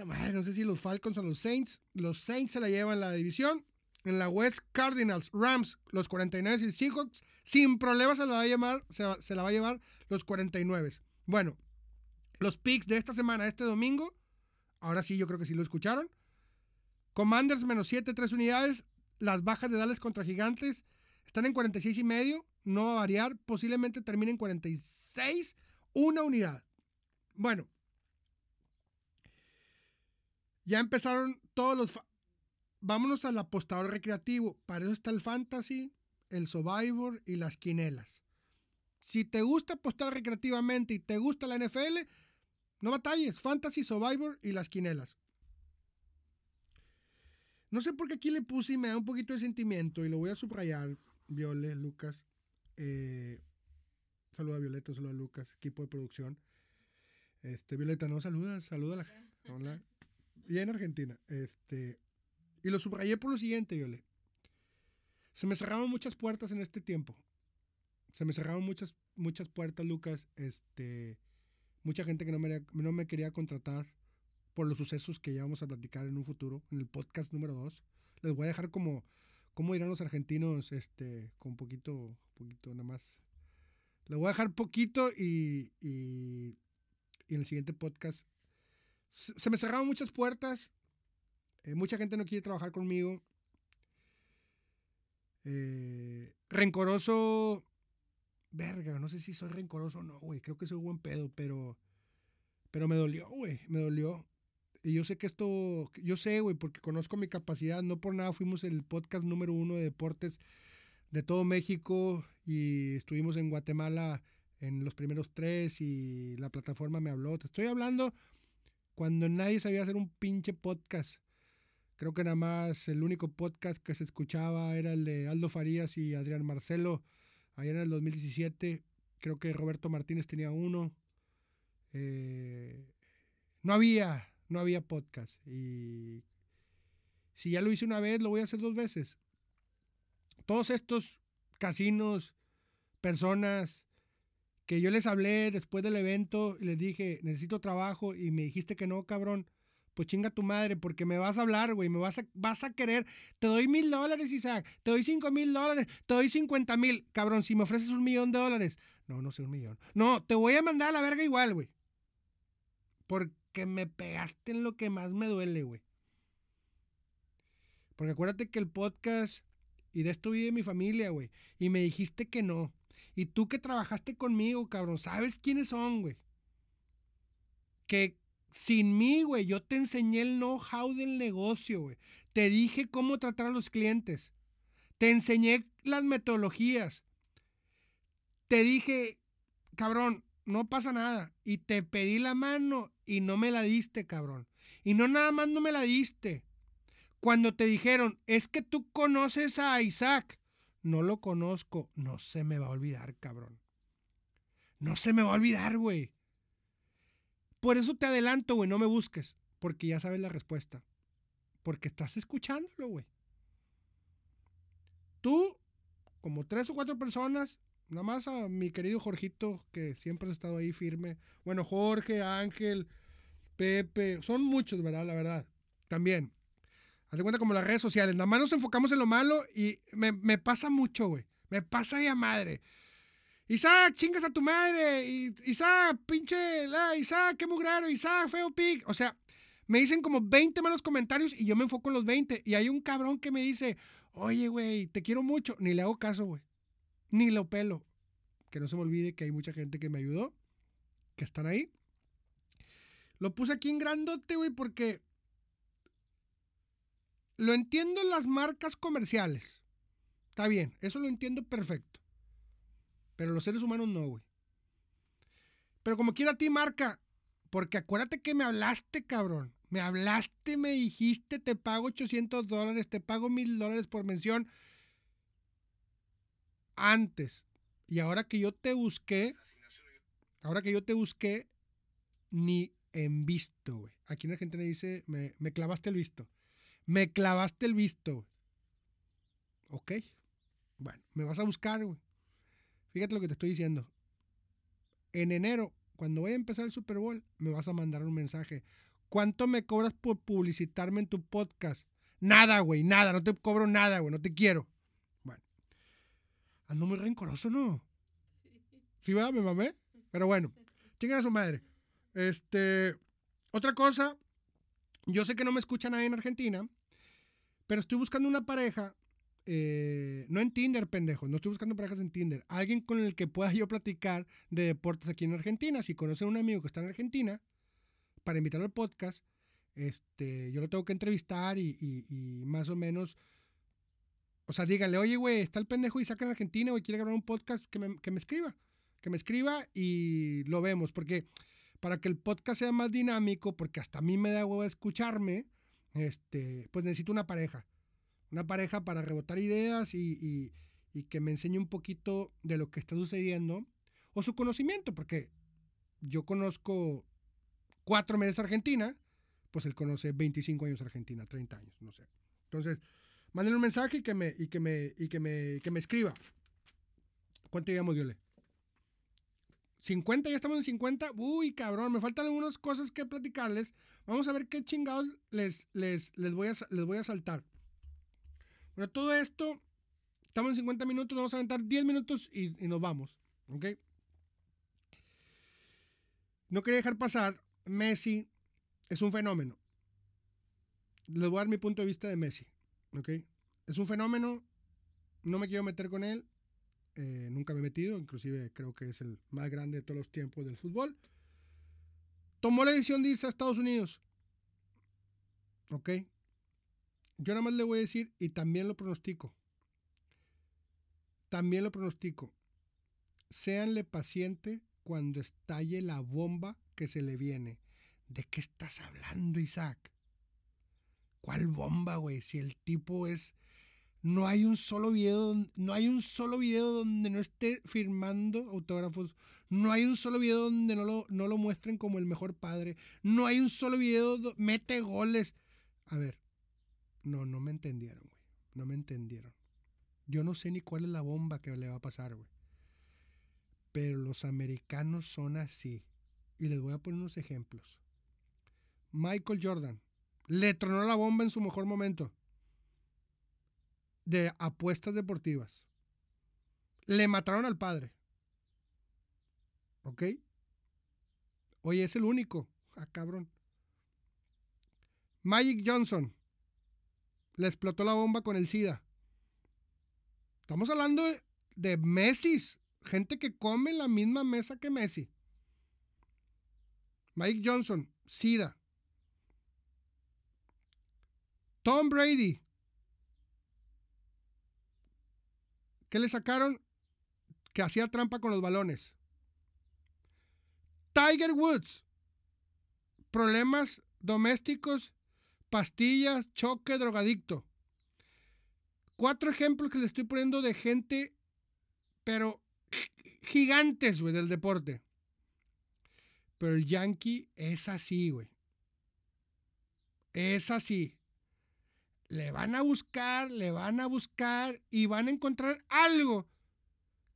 Madre, no sé si los Falcons o los Saints. Los Saints se la llevan la división. En la West, Cardinals, Rams, los 49 y Seahawks. Sin problemas se la va a, llamar, se, la va a llevar los 49. Bueno, los picks de esta semana, este domingo. Ahora sí, yo creo que sí lo escucharon. Commanders menos 7, 3 unidades. Las bajas de Dallas contra Gigantes están en 46 y medio. No va a variar. Posiblemente termine en 46. Una unidad. Bueno. Ya empezaron todos los... Vámonos al apostador recreativo. Para eso está el fantasy, el survivor y las quinelas. Si te gusta apostar recreativamente y te gusta la NFL, no batalles. Fantasy, survivor y las quinelas. No sé por qué aquí le puse y me da un poquito de sentimiento y lo voy a subrayar. Viole, Lucas. Eh, saluda a Violeta, saluda a Lucas, equipo de producción. Este, Violeta, no saluda, saluda a la Hola. Y en Argentina. Este, y lo subrayé por lo siguiente, Viole. Se me cerraron muchas puertas en este tiempo. Se me cerraron muchas, muchas puertas, Lucas. Este, mucha gente que no me, no me quería contratar por los sucesos que ya vamos a platicar en un futuro, en el podcast número 2. Les voy a dejar como cómo irán los argentinos este, con poquito, poquito nada más. Les voy a dejar poquito y, y, y en el siguiente podcast. Se me cerraron muchas puertas. Eh, mucha gente no quiere trabajar conmigo. Eh, rencoroso. Verga, no sé si soy rencoroso o no, güey. Creo que soy buen pedo, pero. Pero me dolió, güey. Me dolió. Y yo sé que esto, yo sé, güey, porque conozco mi capacidad. No por nada fuimos el podcast número uno de deportes de todo México y estuvimos en Guatemala en los primeros tres y la plataforma me habló. Te estoy hablando cuando nadie sabía hacer un pinche podcast. Creo que nada más el único podcast que se escuchaba era el de Aldo Farías y Adrián Marcelo. Allá en el 2017, creo que Roberto Martínez tenía uno. Eh, no había, no había podcast. Y si ya lo hice una vez, lo voy a hacer dos veces. Todos estos casinos, personas que yo les hablé después del evento y les dije, necesito trabajo y me dijiste que no, cabrón, pues chinga tu madre, porque me vas a hablar, güey, me vas a, vas a querer. Te doy mil dólares, Isaac, te doy cinco mil dólares, te doy cincuenta mil. Cabrón, si me ofreces un millón de dólares. No, no sé, un millón. No, te voy a mandar a la verga igual, güey. Porque me pegaste en lo que más me duele, güey. Porque acuérdate que el podcast, y de esto vive mi familia, güey. Y me dijiste que no. Y tú que trabajaste conmigo, cabrón, sabes quiénes son, güey. Que sin mí, güey, yo te enseñé el know-how del negocio, güey. Te dije cómo tratar a los clientes. Te enseñé las metodologías. Te dije, cabrón, no pasa nada. Y te pedí la mano y no me la diste, cabrón. Y no nada más no me la diste. Cuando te dijeron, es que tú conoces a Isaac. No lo conozco. No se me va a olvidar, cabrón. No se me va a olvidar, güey. Por eso te adelanto, güey, no me busques, porque ya sabes la respuesta. Porque estás escuchándolo, güey. Tú, como tres o cuatro personas, nada más a mi querido Jorgito, que siempre ha estado ahí firme. Bueno, Jorge, Ángel, Pepe, son muchos, ¿verdad? La verdad. También. Haz de cuenta como las redes sociales. Nada más nos enfocamos en lo malo y me, me pasa mucho, güey. Me pasa ya madre. Isaac, chingas a tu madre. Isaac, pinche. La, Isaac, qué mugrero. Isaac, feo pig. O sea, me dicen como 20 malos comentarios y yo me enfoco en los 20. Y hay un cabrón que me dice, oye, güey, te quiero mucho. Ni le hago caso, güey. Ni lo pelo. Que no se me olvide que hay mucha gente que me ayudó. Que están ahí. Lo puse aquí en grandote, güey, porque lo entiendo en las marcas comerciales. Está bien, eso lo entiendo perfecto. Pero los seres humanos no, güey. Pero como quiera a ti, marca. Porque acuérdate que me hablaste, cabrón. Me hablaste, me dijiste, te pago 800 dólares, te pago mil dólares por mención. Antes. Y ahora que yo te busqué, ahora que yo te busqué, ni en visto, güey. Aquí en Argentina dice, me, me clavaste el visto. Me clavaste el visto, güey. Ok. Bueno, me vas a buscar, güey. Fíjate lo que te estoy diciendo. En enero, cuando vaya a empezar el Super Bowl, me vas a mandar un mensaje. ¿Cuánto me cobras por publicitarme en tu podcast? Nada, güey, nada. No te cobro nada, güey. No te quiero. Bueno. Ando muy rencoroso, ¿no? Sí, va, me mamé. Pero bueno, chinga a su madre. Este. Otra cosa. Yo sé que no me escucha nadie en Argentina. Pero estoy buscando una pareja eh, no en Tinder, pendejo, no estoy buscando parejas en Tinder. Alguien con el que pueda yo platicar de deportes aquí en Argentina. Si conoce a un amigo que está en Argentina, para invitarlo al podcast, este, yo lo tengo que entrevistar y, más o menos, o sea, díganle, oye, güey, está el pendejo y saca en Argentina, güey, quiere grabar un podcast, que me, que me escriba, que me escriba y lo vemos, porque para que el podcast sea más dinámico, porque hasta a mí me da huevo escucharme, este, pues necesito una pareja una pareja para rebotar ideas y, que me enseñe un poquito de lo que está sucediendo o su conocimiento, porque yo conozco cuatro meses Argentina, pues él conoce 25 años Argentina, 30 años, no sé. Entonces, mándenle un mensaje y que me, y que me, y que me, que me escriba. ¿Cuánto llevamos, Viole? 50, ya estamos en 50. Uy, cabrón, me faltan algunas cosas que platicarles. Vamos a ver qué chingados les, les, les, voy, a, les voy a saltar. Bueno, todo esto, estamos en 50 minutos, vamos a aventar 10 minutos y, nos vamos. ¿Ok? No quería dejar pasar, Messi es un fenómeno. Les voy a dar mi punto de vista de Messi. ¿Ok? Es un fenómeno, no me quiero meter con él, eh, nunca me he metido, inclusive creo que es el más grande de todos los tiempos del fútbol. Tomó la decisión de irse a Estados Unidos. ¿Ok? Yo nada más le voy a decir, y también lo pronostico, también lo pronostico, séanle paciente cuando estalle la bomba que se le viene. ¿De qué estás hablando, Isaac? ¿Cuál bomba, güey? Si el tipo es... No hay un solo video, no hay un solo video donde no esté firmando autógrafos. No hay un solo video donde no lo, no lo muestren como el mejor padre. No hay un solo video donde mete goles. A ver, no, no me entendieron, güey. No me entendieron. Yo no sé ni cuál es la bomba que le va a pasar, güey. Pero los americanos son así. Y les voy a poner unos ejemplos. Michael Jordan, Le tronó la bomba en su mejor momento. De apuestas deportivas. Le mataron al padre. ¿Ok? Oye, es el único. Ah, cabrón. Magic Johnson. Le explotó la bomba con el SIDA. Estamos hablando de, de Messi. Gente que come en la misma mesa que Messi. Mike Johnson, SIDA. Tom Brady. ¿Qué le sacaron? Que hacía trampa con los balones. Tiger Woods. Problemas domésticos, pastillas, choque, drogadicto. Cuatro ejemplos que le estoy poniendo de gente, pero gigantes, güey, del deporte. Pero el Yankee es así, güey. Es así. Le van a buscar, le van a buscar y van a encontrar algo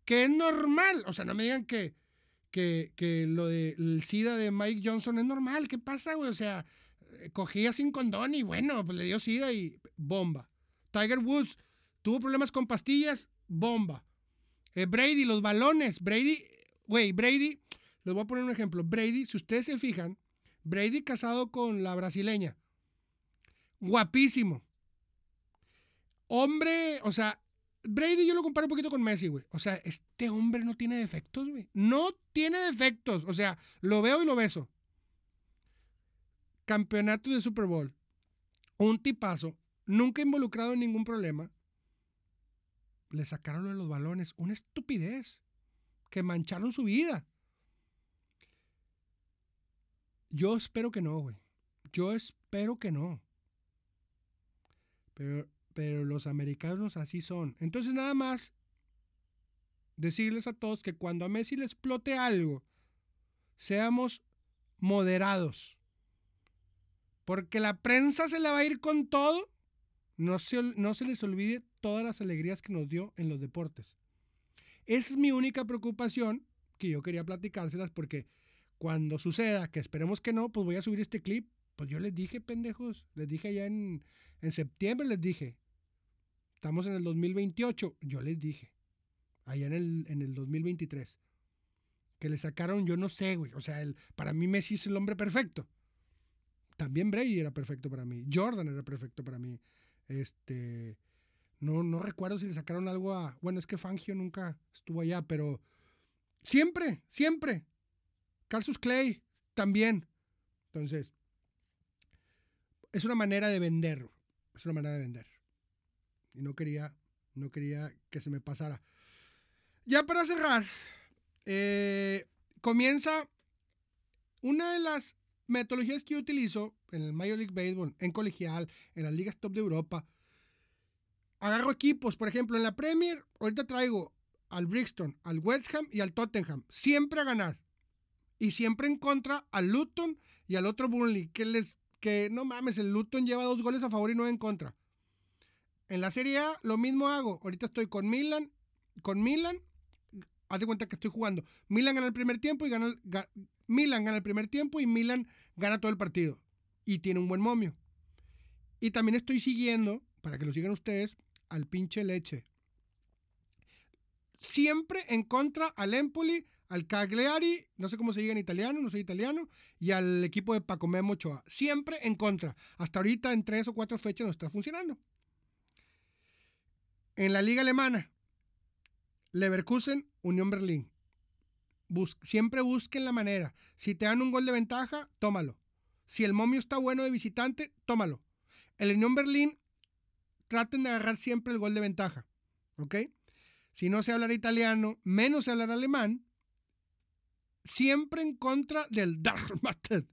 que es normal. O sea, no me digan que, que, que lo del SIDA de Mike Johnson es normal. ¿Qué pasa, güey? O sea, cogía sin condón y bueno, pues le dio SIDA y bomba. Tiger Woods tuvo problemas con pastillas, bomba. Eh, Brady, los balones. Brady, güey, Brady, les voy a poner un ejemplo. Brady, si ustedes se fijan, Brady casado con la brasileña. Guapísimo. Hombre, o sea, Brady yo lo comparo un poquito con Messi, güey. O sea, este hombre no tiene defectos, güey. No tiene defectos. O sea, lo veo y lo beso. Campeonato de Super Bowl. Un tipazo. Nunca involucrado en ningún problema. Le sacaron de los balones. Una estupidez. Que mancharon su vida. Yo espero que no, güey. Yo espero que no. Pero, pero los americanos así son. Entonces nada más decirles a todos que cuando a Messi le explote algo, seamos moderados. Porque la prensa se le va a ir con todo. No se, no se les olvide todas las alegrías que nos dio en los deportes. Esa es mi única preocupación que yo quería platicárselas porque cuando suceda, que esperemos que no, pues voy a subir este clip. Pues yo les dije, pendejos, les dije allá en, en septiembre, les dije. Estamos en el 2028, yo les dije. Allá en el, en el 2023. Que le sacaron, yo no sé, güey. O sea, el, para mí Messi es el hombre perfecto. También Brady era perfecto para mí. Jordan era perfecto para mí. Este. No, no recuerdo si le sacaron algo a. Bueno, es que Fangio nunca estuvo allá, pero. Siempre, siempre. Carlos Clay también. Entonces, es una manera de vender. Es una manera de vender. Y no quería, no quería que se me pasara. Ya para cerrar, eh, comienza una de las metodologías que yo utilizo en el Major League Baseball, en colegial, en las ligas top de Europa. Agarro equipos, por ejemplo, en la Premier, ahorita traigo al Brixton, al West Ham y al Tottenham. Siempre a ganar. Y siempre en contra al Luton y al otro Burnley, que les que no mames, el Luton lleva dos goles a favor y nueve en contra. En la Serie A lo mismo hago. Ahorita estoy con Milan, con Milan. Haz de cuenta que estoy jugando. Milan gana el primer tiempo y gana, ga, Milan gana el primer tiempo y Milan gana todo el partido. Y tiene un buen momio. Y también estoy siguiendo, para que lo sigan ustedes, al pinche leche. Siempre en contra al Empoli, al Cagliari, no sé cómo se diga en italiano, no soy italiano, y al equipo de Paco Memo Ochoa. Siempre en contra. Hasta ahorita en tres o cuatro fechas no está funcionando. En la liga alemana, Leverkusen, Unión Berlín. Siempre busquen la manera. Si te dan un gol de ventaja, tómalo. Si el momio está bueno de visitante, tómalo. El Unión Berlín, traten de agarrar siempre el gol de ventaja. ¿Ok? Si no se hablar italiano, menos se hablar alemán, siempre en contra del Darmstadt,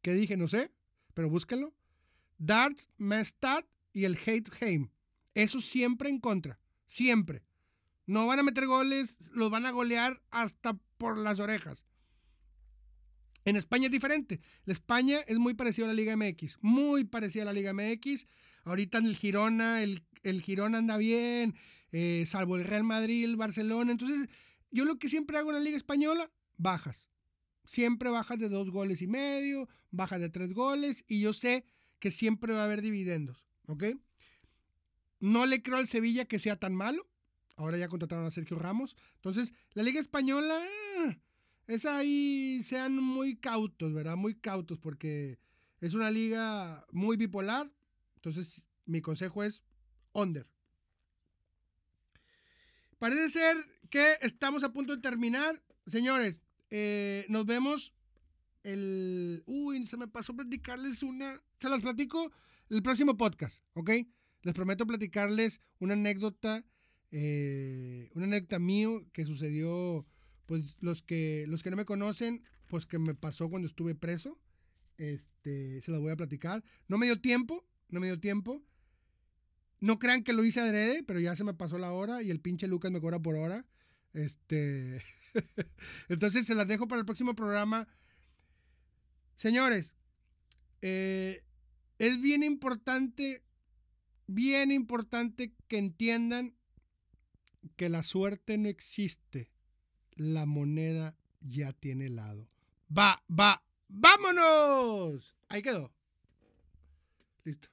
que dije, no sé, pero búsquenlo. Darmstadt y el Heitheim. Eso siempre en contra, siempre. No van a meter goles, los van a golear hasta por las orejas. En España es diferente. La España es muy parecida a la Liga MX, muy parecida a la Liga MX. Ahorita en el Girona, el, el Girona anda bien, eh, salvo el Real Madrid, el Barcelona. Entonces, yo lo que siempre hago en la Liga Española, bajas. Siempre bajas de dos goles y medio, bajas de tres goles, y yo sé que siempre va a haber dividendos, ¿ok? No le creo al Sevilla que sea tan malo. Ahora ya contrataron a Sergio Ramos. Entonces, la Liga Española es ahí, sean muy cautos, ¿verdad? Muy cautos porque es una liga muy bipolar. Entonces, mi consejo es under. Parece ser que estamos a punto de terminar. Señores, eh, nos vemos el... Uy, se me pasó platicarles una... Se las platico el próximo podcast, ¿ok? Les prometo platicarles una anécdota, eh, una anécdota mío que sucedió, pues los que, los que no me conocen, pues que me pasó cuando estuve preso. Este, se las voy a platicar. No me dio tiempo, no me dio tiempo. No crean que lo hice adrede, pero ya se me pasó la hora y el pinche Lucas me cobra por hora. Este. Entonces se las dejo para el próximo programa. Señores, eh, es bien importante, bien importante que entiendan que la suerte no existe. La moneda ya tiene lado. Va, va, vámonos. Ahí quedó. Listo.